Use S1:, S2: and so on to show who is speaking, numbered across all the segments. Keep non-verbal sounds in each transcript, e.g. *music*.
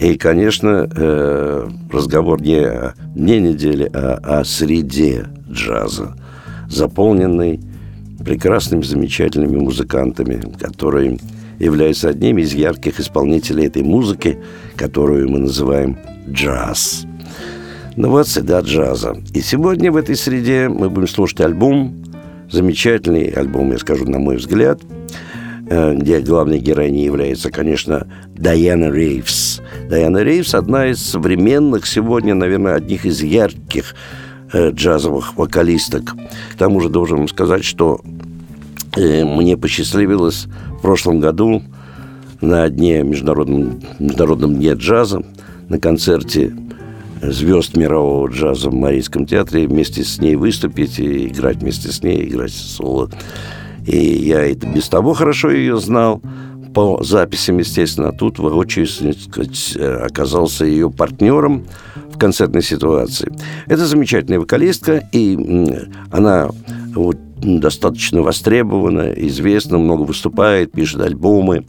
S1: И, конечно, э, разговор не о дне недели, а о среде джаза, заполненный прекрасными, замечательными музыкантами, которые являются одними из ярких исполнителей этой музыки, которую мы называем джаз. Ну вот среда джаза. И сегодня в этой среде мы будем слушать альбом Замечательный альбом, я скажу, на мой взгляд, э, где главной героиней является, конечно, Дайана Рейвс. Дайана Рейвс – одна из современных сегодня, наверное, одних из ярких э, джазовых вокалисток. К тому же должен сказать, что э, мне посчастливилось в прошлом году на дне международном, международном дне джаза на концерте звезд мирового джаза в Марийском театре, вместе с ней выступить и играть вместе с ней, играть соло. И я это без того хорошо ее знал, по записям, естественно, а тут воочию сказать, оказался ее партнером в концертной ситуации. Это замечательная вокалистка, и она вот, достаточно востребована, известна, много выступает, пишет альбомы.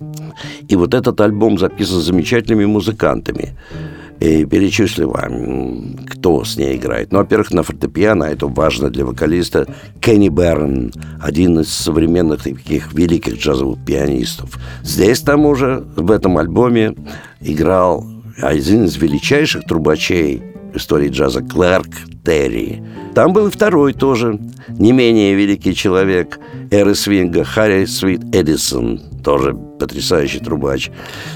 S1: И вот этот альбом записан замечательными музыкантами и перечислю вам, кто с ней играет. Ну, во-первых, на фортепиано, это важно для вокалиста, Кенни Берн, один из современных таких великих джазовых пианистов. Здесь, там уже в этом альбоме играл один из величайших трубачей истории джаза Кларк Терри. Там был и второй тоже, не менее великий человек эры свинга Харри Свит Эдисон, тоже потрясающий трубач.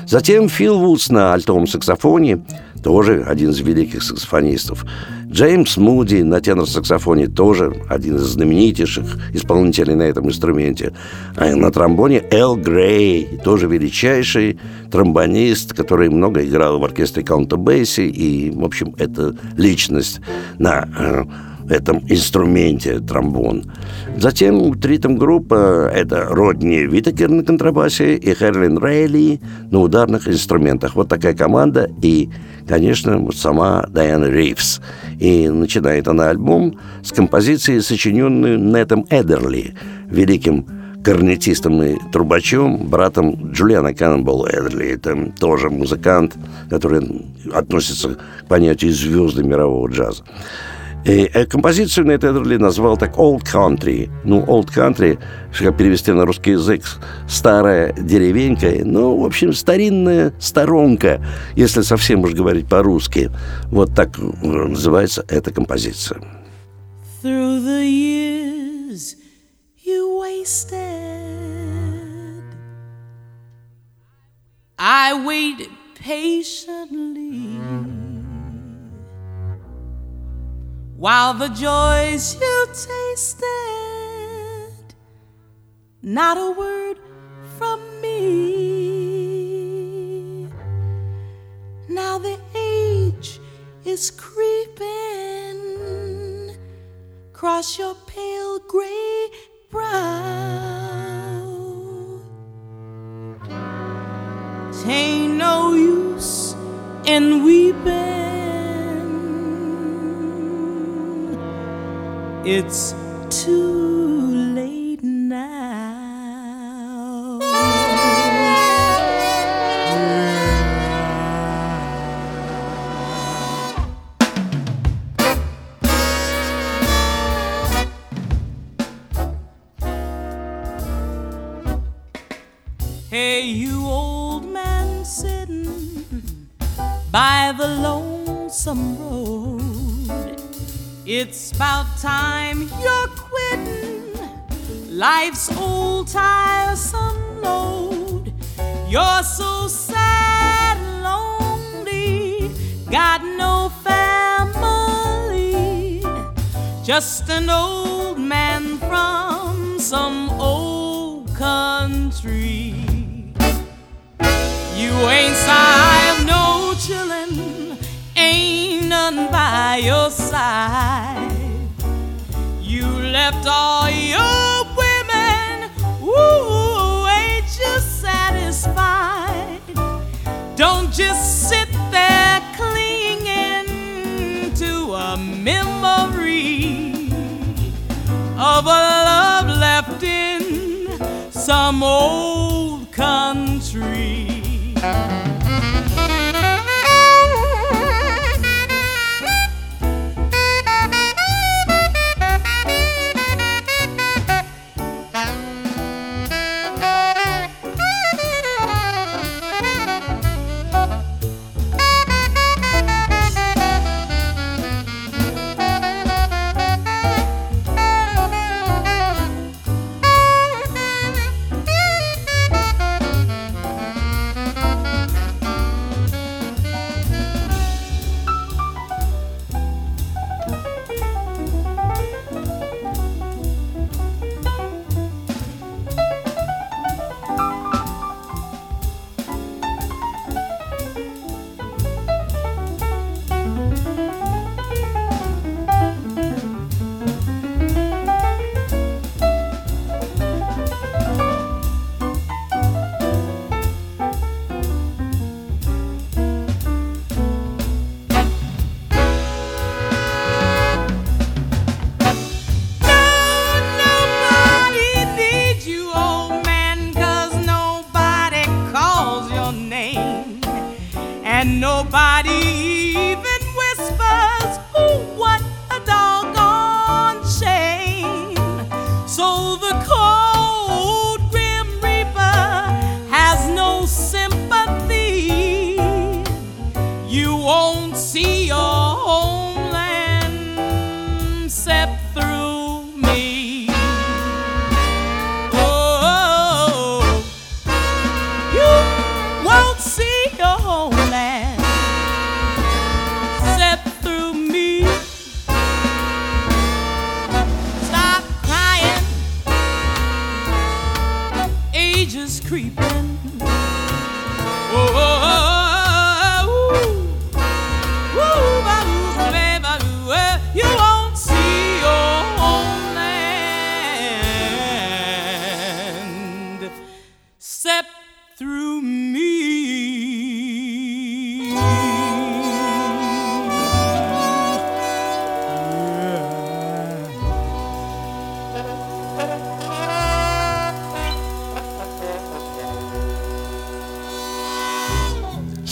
S1: Затем Фил Вудс на альтовом саксофоне, тоже один из великих саксофонистов. Джеймс Муди на тенор-саксофоне тоже один из знаменитейших исполнителей на этом инструменте. А на тромбоне Эл Грей, тоже величайший тромбонист, который много играл в оркестре Каунта Бейси, и, в общем, это личность на э, этом инструменте тромбон. Затем ритм-группа – это Родни Витакер на контрабасе и Херлин Рейли на ударных инструментах. Вот такая команда и, конечно, сама Дайана Ривз. И начинает она альбом с композиции, сочиненной Нетом Эдерли, великим корнетистом и трубачом, братом Джулиана Каннонболла Эдерли. Это тоже музыкант, который относится к понятию звезды мирового джаза. И э, композицию Нейт Эдерли назвал так «Old Country». Ну, «Old Country», как перевести на русский язык, «старая деревенька». Ну, в общем, старинная сторонка, если совсем уж говорить по-русски. Вот так э, называется эта композиция. Through the years you wasted I waited patiently while the joys you tasted, not a word from me. Now the age is creeping across your pale gray brow. Ain't no use in weeping It's too late now. Hey, you old man sitting by the lonesome road. It's time you're quitting life's old tiresome load. You're so sad and lonely, got no family, just an old man from some old country. You ain't sight
S2: all your women, ooh, ain't you satisfied? Don't just sit there clinging to a memory of a love left in some old country.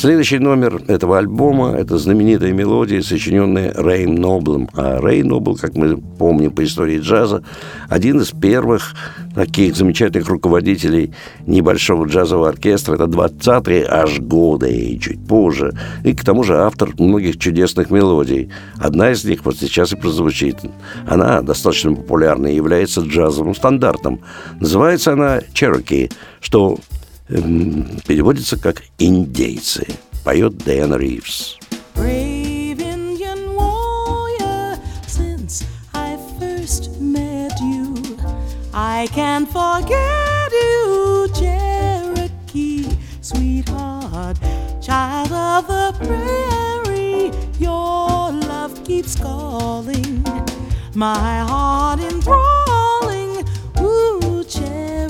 S1: Следующий номер этого альбома – это знаменитая мелодия, сочиненная Рейн Ноблом. А Рей Нобл, как мы помним по истории джаза, один из первых таких замечательных руководителей небольшого джазового оркестра. Это 20-е аж годы и чуть позже. И к тому же автор многих чудесных мелодий. Одна из них вот сейчас и прозвучит. Она достаточно популярна и является джазовым стандартом. Называется она «Cherokee», что переводится как «индейцы». Поет Дэн Ривз.
S2: Brave Indian warrior, since I first met you, I can't forget you, Cherokee, sweetheart, child of the prairie. Your love keeps calling, my heart enthralling. Ooh, Cherokee.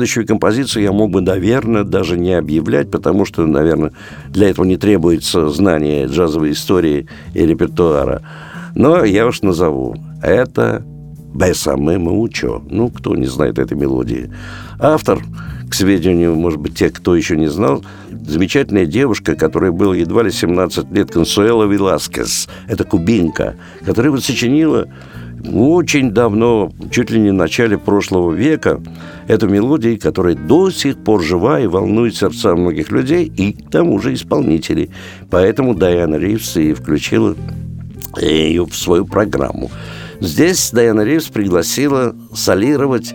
S1: Следующую композицию я мог бы, наверное, даже не объявлять, потому что, наверное, для этого не требуется знание джазовой истории и репертуара. Но я уж назову. Это «Бесаме Маучо». Ну, кто не знает этой мелодии. Автор, к сведению, может быть, те, кто еще не знал, замечательная девушка, которой было едва ли 17 лет, Консуэла Веласкес. Это кубинка, которая вот сочинила очень давно, чуть ли не в начале прошлого века, эту мелодию, которая до сих пор жива и волнует сердца многих людей и к тому же исполнителей. Поэтому Дайана Ривз и включила ее в свою программу. Здесь Дайана Ривз пригласила солировать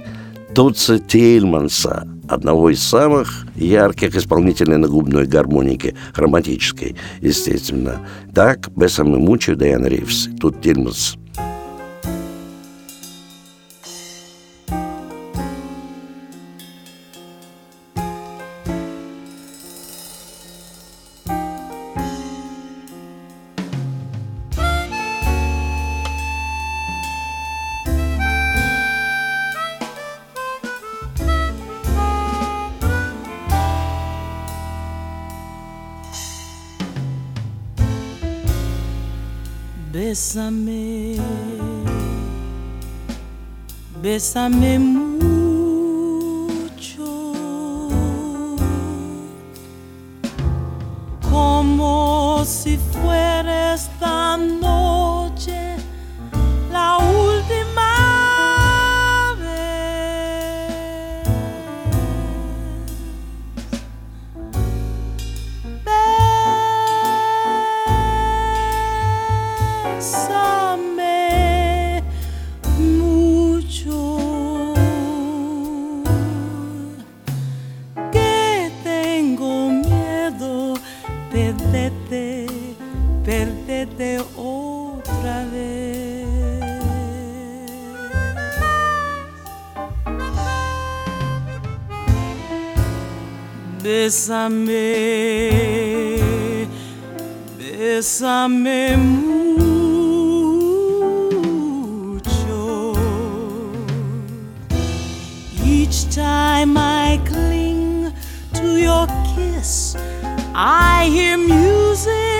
S1: Тутса Тильманса, одного из самых ярких исполнителей на губной гармонике, хроматической, естественно. Так, Бесам и Мучу Дайана Ривз, тут Тильманс.
S2: sa mémoire. I hear music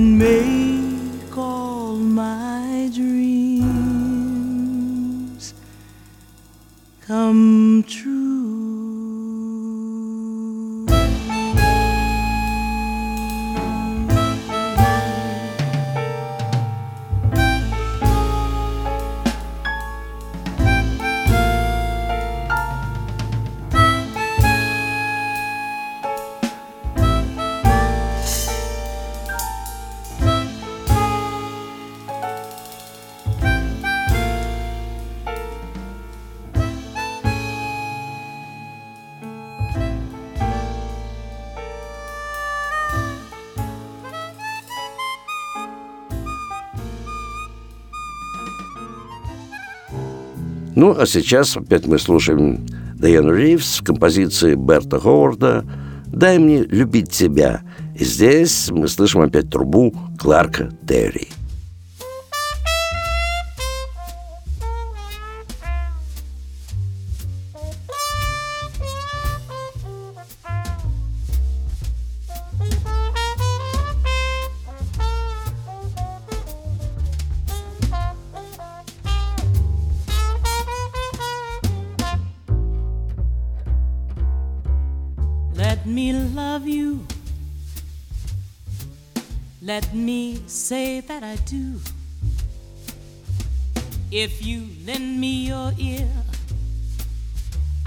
S2: 美。
S1: Ну, а сейчас опять мы слушаем Дайан Ривз в композиции Берта Ховарда «Дай мне любить тебя». И здесь мы слышим опять трубу Кларка Терри.
S2: If you lend me your ear,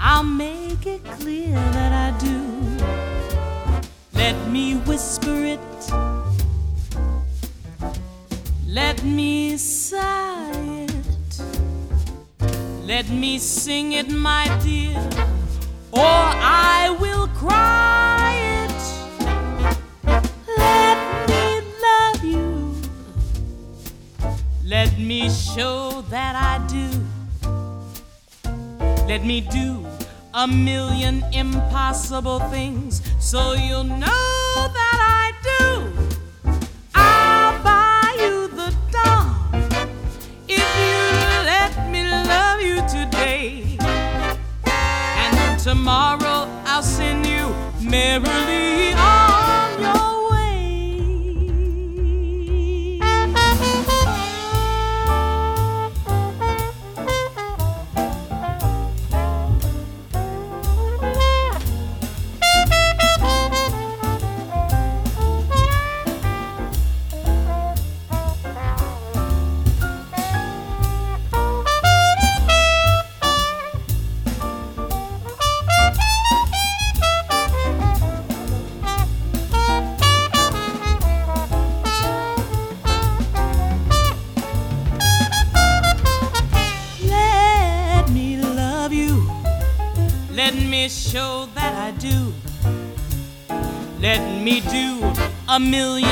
S2: I'll make it clear that I do. Let me whisper it. Let me sigh it. Let me sing it, my dear, or I will cry it. Let me love you. Let me show that I do. Let me do a million impossible things so you'll know that I do. I'll buy you the dawn if you let me love you today. And tomorrow I'll send you merrily on a million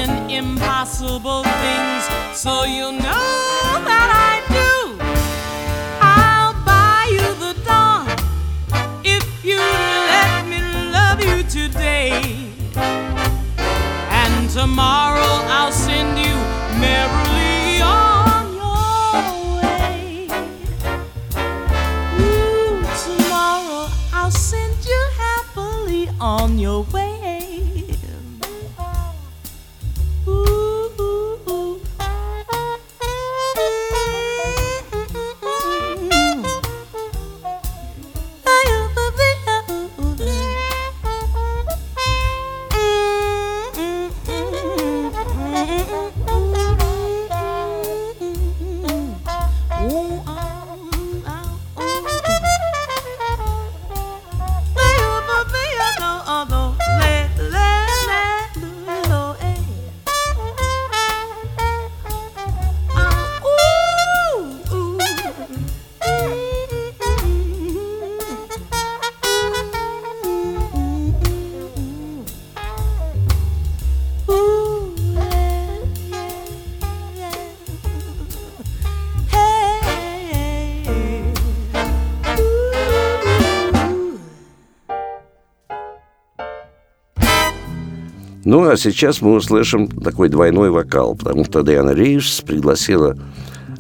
S1: Ну, а сейчас мы услышим такой двойной вокал, потому что Диана Ривз пригласила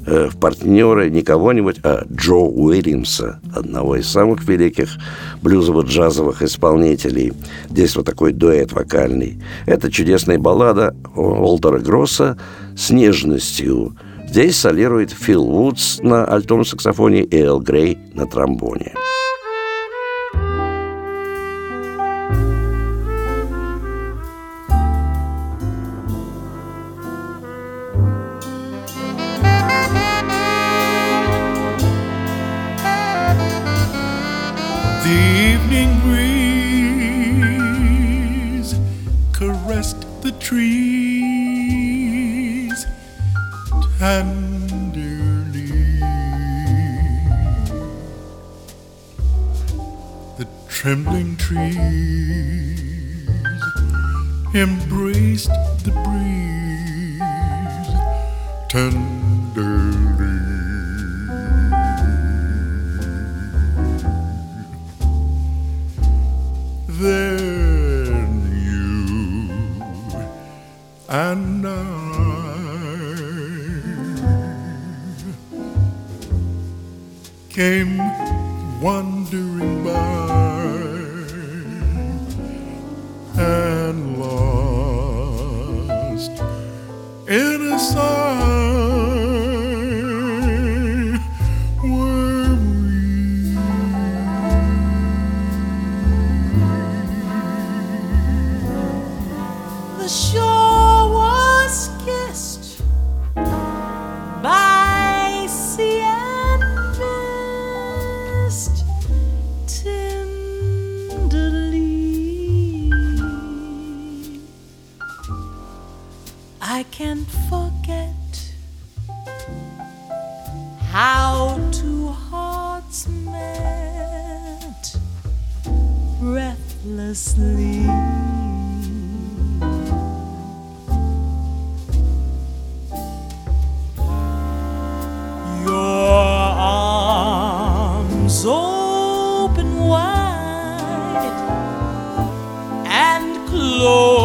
S1: э, в партнеры не кого-нибудь, а Джо Уильямса, одного из самых великих блюзово-джазовых исполнителей. Здесь вот такой дуэт вокальный. Это чудесная баллада Уолтера Гросса с нежностью. Здесь солирует Фил Вудс на альтом саксофоне и Эл Грей на тромбоне.
S2: morning. todo.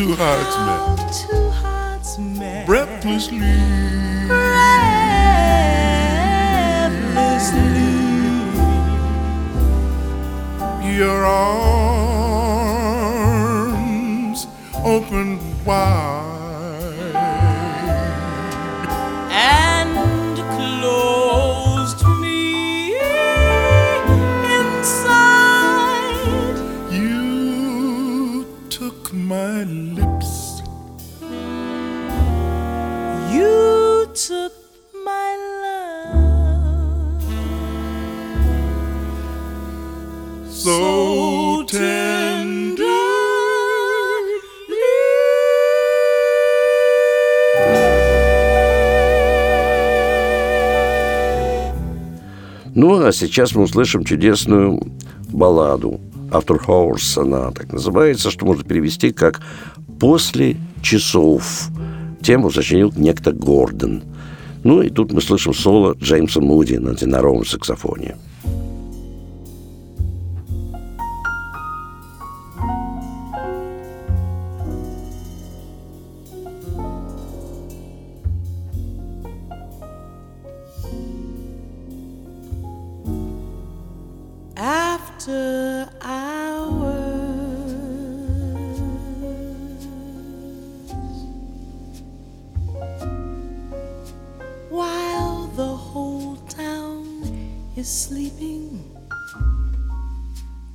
S2: Two hearts met
S3: two hearts met breathlessly.
S2: breathlessly.
S3: Your arms open wide
S1: а сейчас мы услышим чудесную балладу After Hours, она так называется, что можно перевести как «После часов». Тему сочинил некто Гордон. Ну и тут мы слышим соло Джеймса Муди на теноровом саксофоне.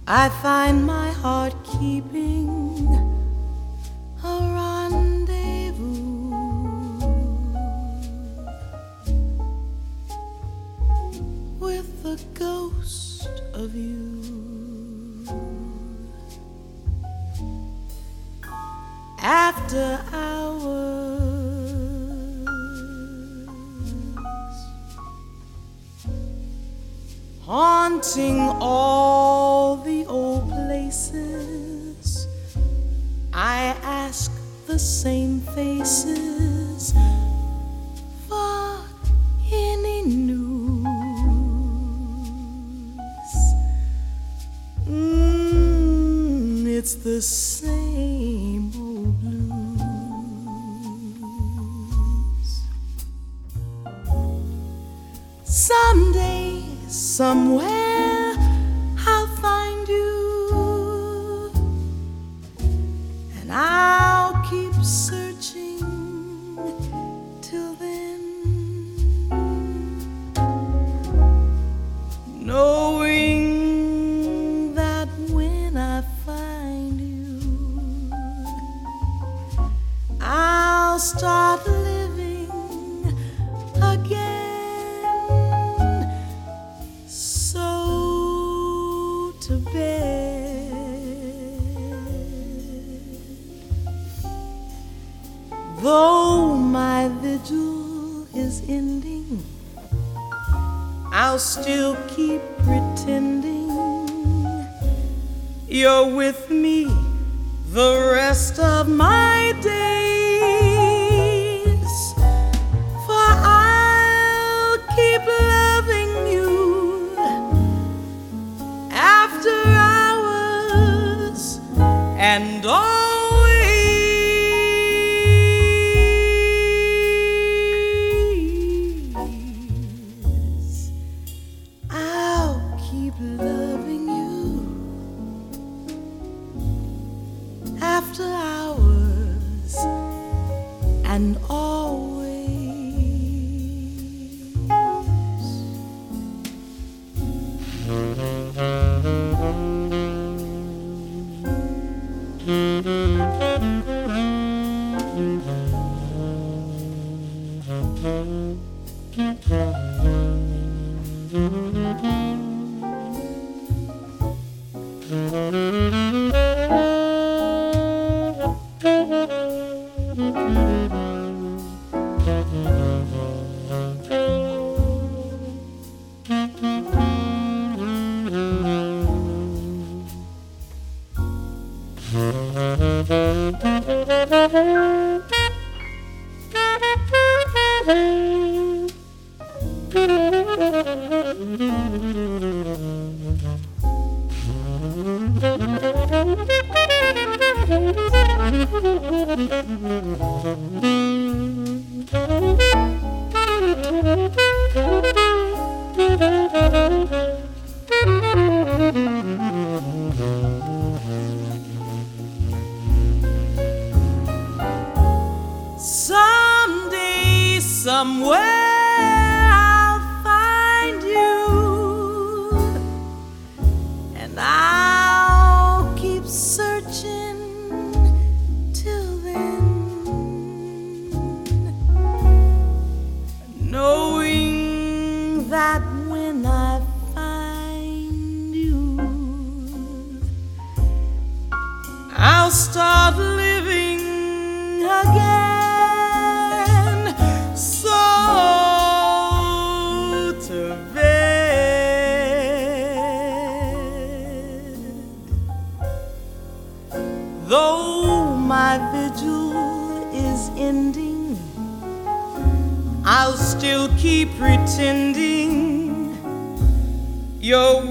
S2: I find my heart keeping a rendezvous with the ghost of you. After hours, haunting all the I ask the same faces for any news. Mm, it's the same. you're with me the rest of my day. somewhere. pretending you're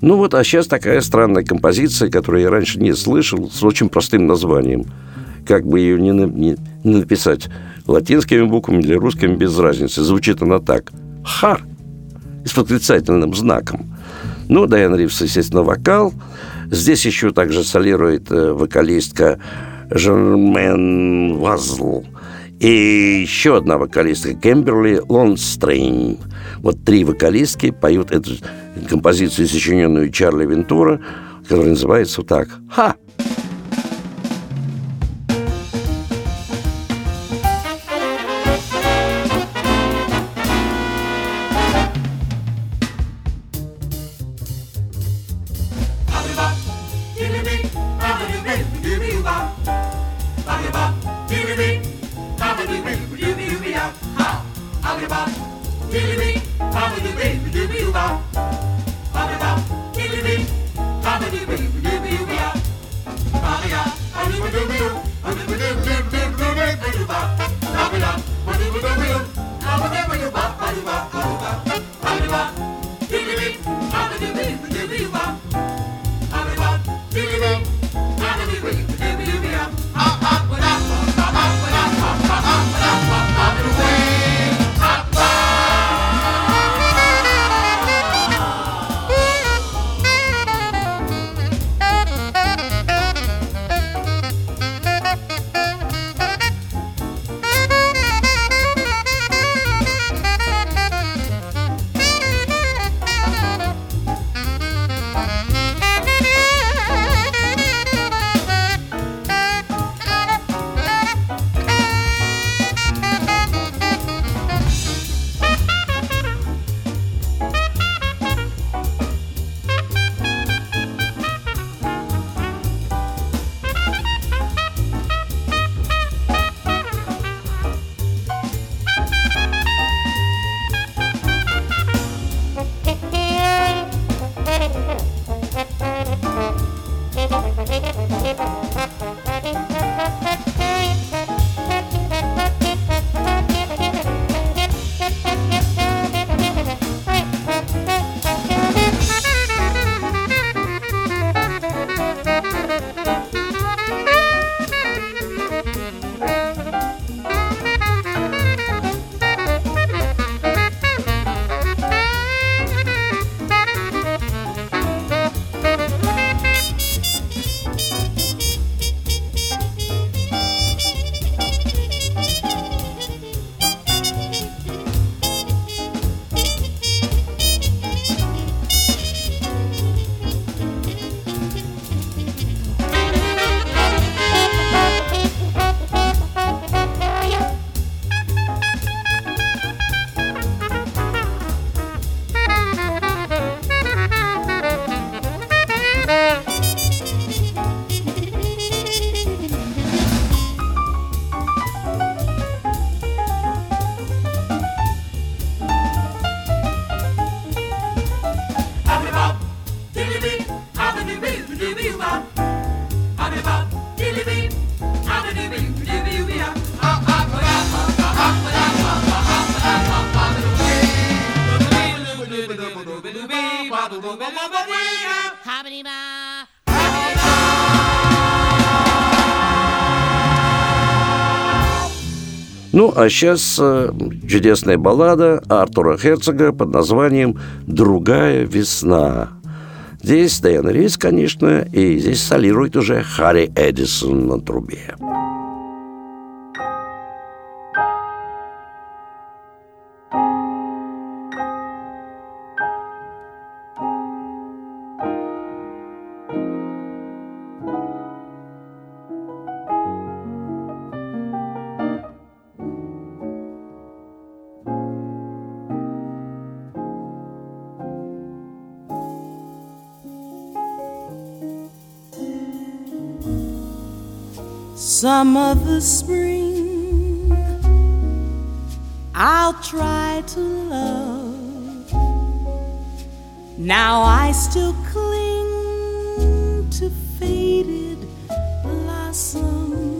S1: Ну вот, а сейчас такая странная композиция, которую я раньше не слышал, с очень простым названием. Как бы ее не, не, не написать латинскими буквами или русскими, без разницы. Звучит она так. Хар. с восклицательным знаком. Ну, Дайан Ривз, естественно, вокал. Здесь еще также солирует э, вокалистка Жермен Вазл. И еще одна вокалистка Кемберли Лонстрейн. Вот три вокалистки поют эту композицию, сочиненную Чарли Вентура, которая называется так. «Ха!» Ну, а сейчас э, чудесная баллада Артура Херцога под названием «Другая весна». Здесь Дайан Рейс, конечно, и здесь солирует уже Харри Эдисон на трубе.
S2: Some other spring I'll try to love. Now I still cling to faded blossoms,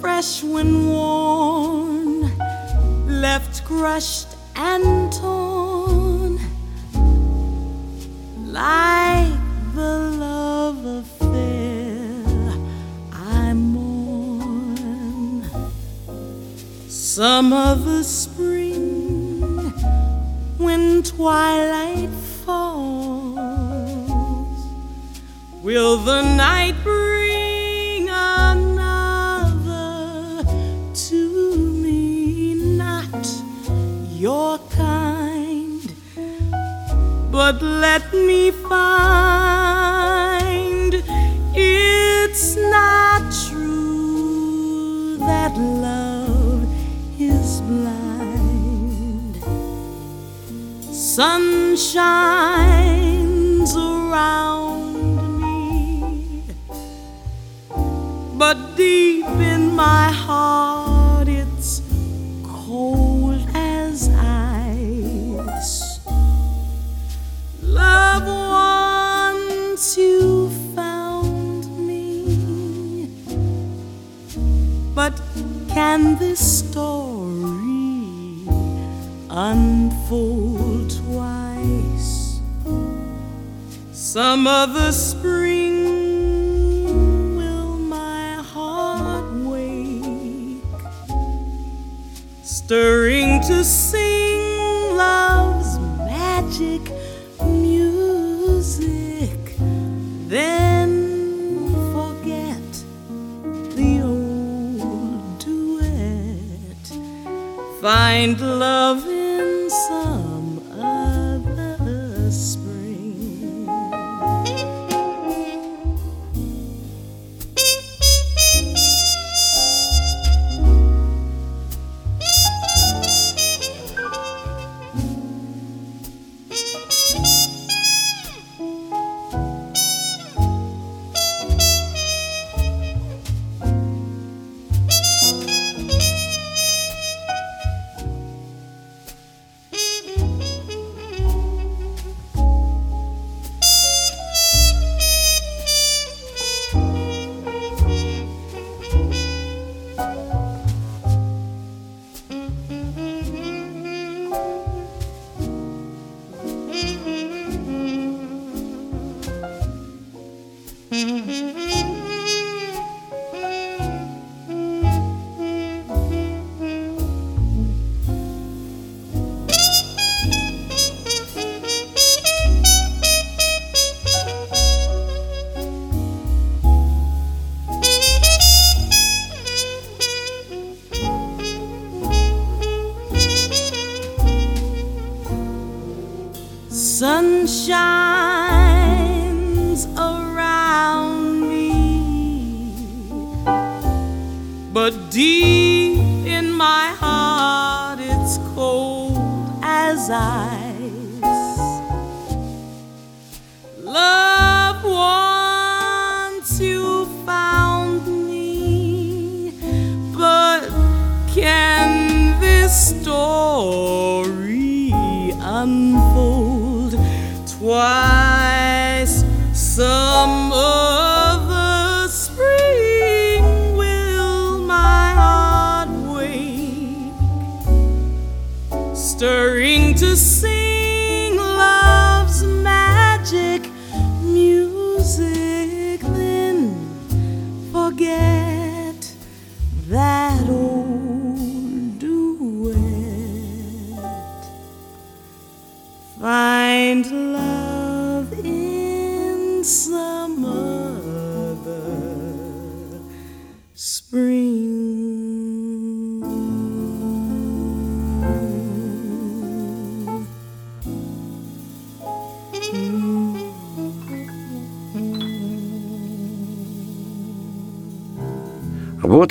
S2: fresh when worn, left crushed and torn. like Some of the spring when twilight falls, will the night bring another to me? Not your kind, but let me find Sun shines around me, but deep in my heart Some other spring will my heart wake, stirring to sing love's magic music. Then forget the old duet. Find love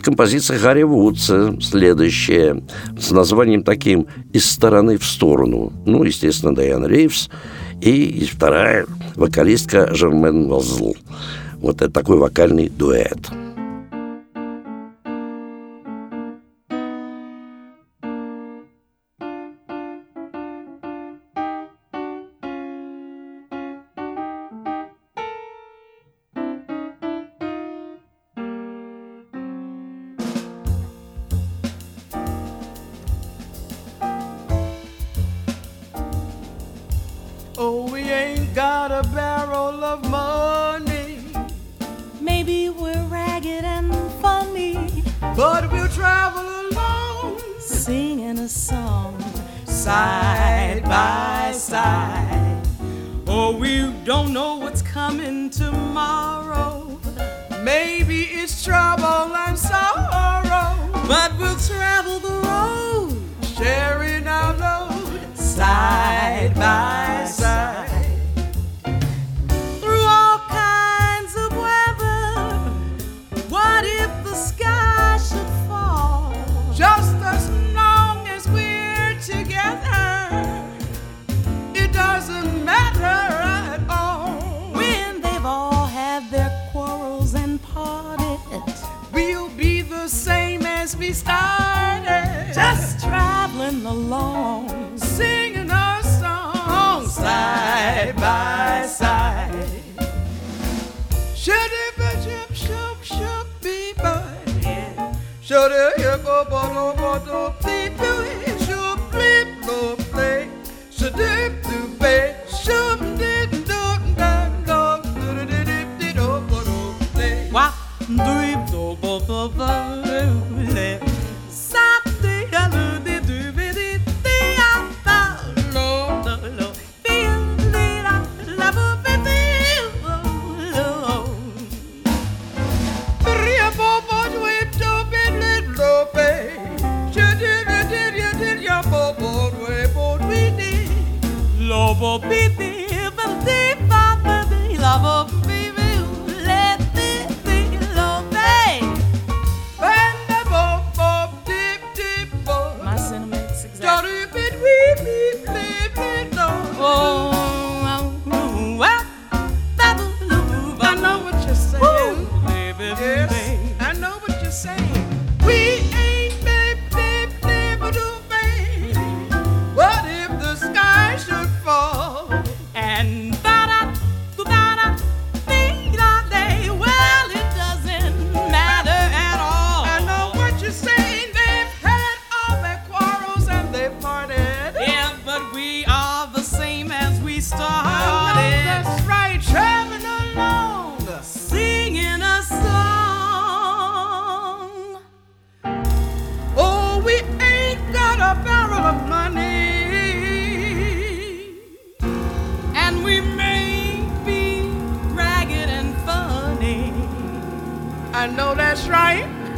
S1: композиция Харри Вудса, следующая, с названием таким «Из стороны в сторону». Ну, естественно, Дайан Рейвс. И вторая вокалистка Жермен Волзл. Вот это такой вокальный дуэт.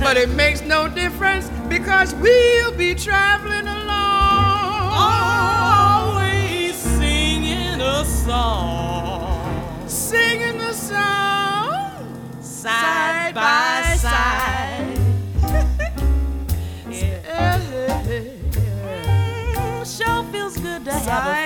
S4: But it makes no difference because we'll be traveling along.
S2: Always singing a song.
S4: Singing the song
S2: Side by side. *laughs* Mm, Sure feels good to have a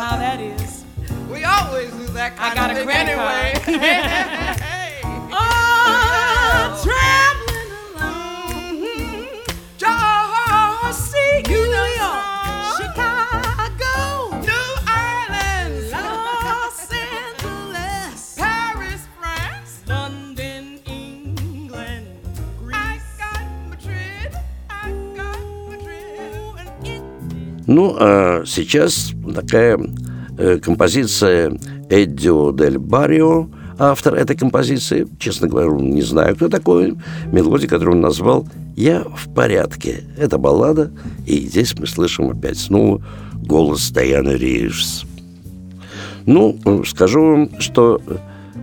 S2: how that is.
S4: We always do that kind
S2: I got
S4: of
S2: a
S4: thing
S2: credit
S4: anyway.
S2: card.
S4: hey.
S2: Oh, traveling
S4: Mhm. Jersey,
S2: New
S4: New
S2: York, Chicago,
S4: New Orleans,
S2: Los Angeles,
S4: Paris, France.
S2: London, England,
S4: I
S2: Greece.
S4: got Madrid, I got Madrid.
S2: and it-
S1: Ну, а сейчас такая э, композиция Эддио Дель Баррио, автор этой композиции, честно говоря, не знаю, кто такой, мелодия, которую он назвал «Я в порядке». Это баллада, и здесь мы слышим опять снова голос Дайаны Ривз. Ну, скажу вам, что,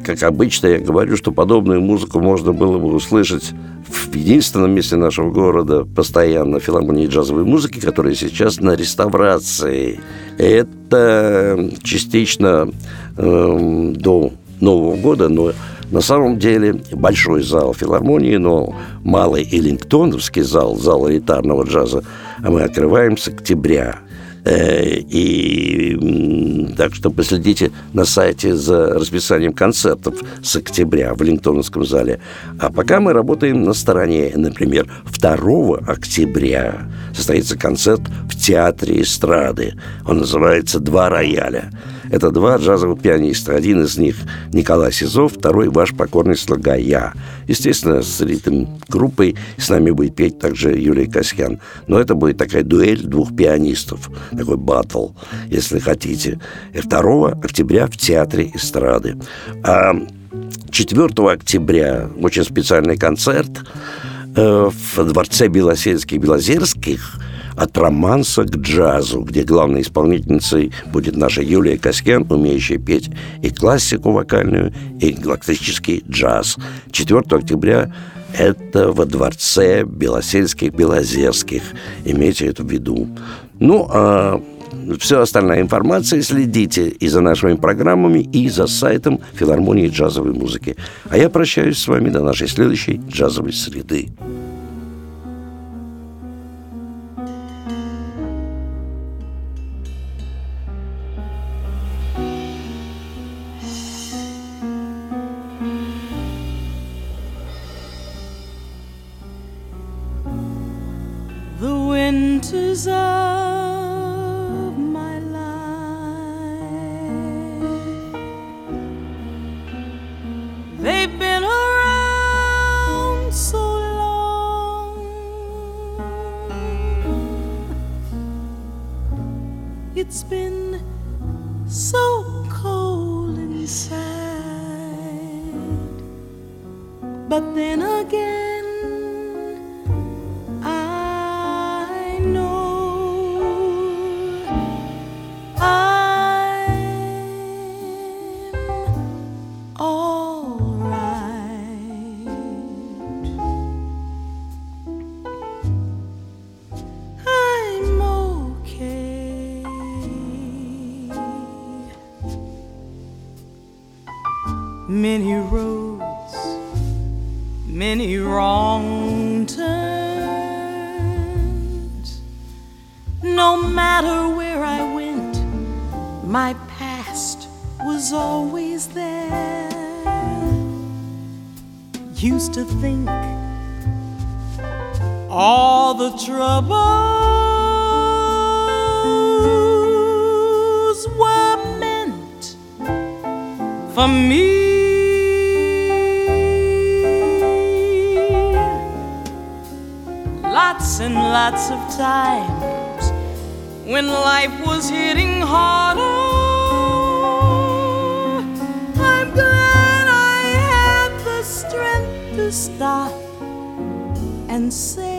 S1: как обычно, я говорю, что подобную музыку можно было бы услышать в единственном месте нашего города постоянно филармонии джазовой музыки, которая сейчас на реставрации. Это частично эм, до Нового года, но На самом деле большой зал филармонии, но малый Эллингтоновский зал, зал элитарного джаза, а мы открываем с октября. Э, и так что последите на сайте за расписанием концертов с октября в Лингтоновском зале. А пока мы работаем на стороне, например, 2 октября состоится концерт в Театре эстрады. Он называется «Два рояля». Это два джазовых пианиста. Один из них Николай Сизов, второй ваш покорный слуга я. Естественно, с ритм-группой с нами будет петь также Юлия Касьян. Но это будет такая дуэль двух пианистов, такой батл, если хотите. И 2 октября в Театре эстрады. А 4 октября очень специальный концерт э, в Дворце Белосельских-Белозерских – от романса к джазу, где главной исполнительницей будет наша Юлия Касьян, умеющая петь и классику вокальную, и классический джаз. 4 октября это во дворце Белосельских, Белозерских. Имейте это в виду. Ну, а все остальная информация следите и за нашими программами, и за сайтом филармонии джазовой музыки. А я прощаюсь с вами до нашей следующей джазовой среды.
S2: Always there. Used to think all the troubles were meant for me. lots and lots of times when life was hitting harder. Stop and say.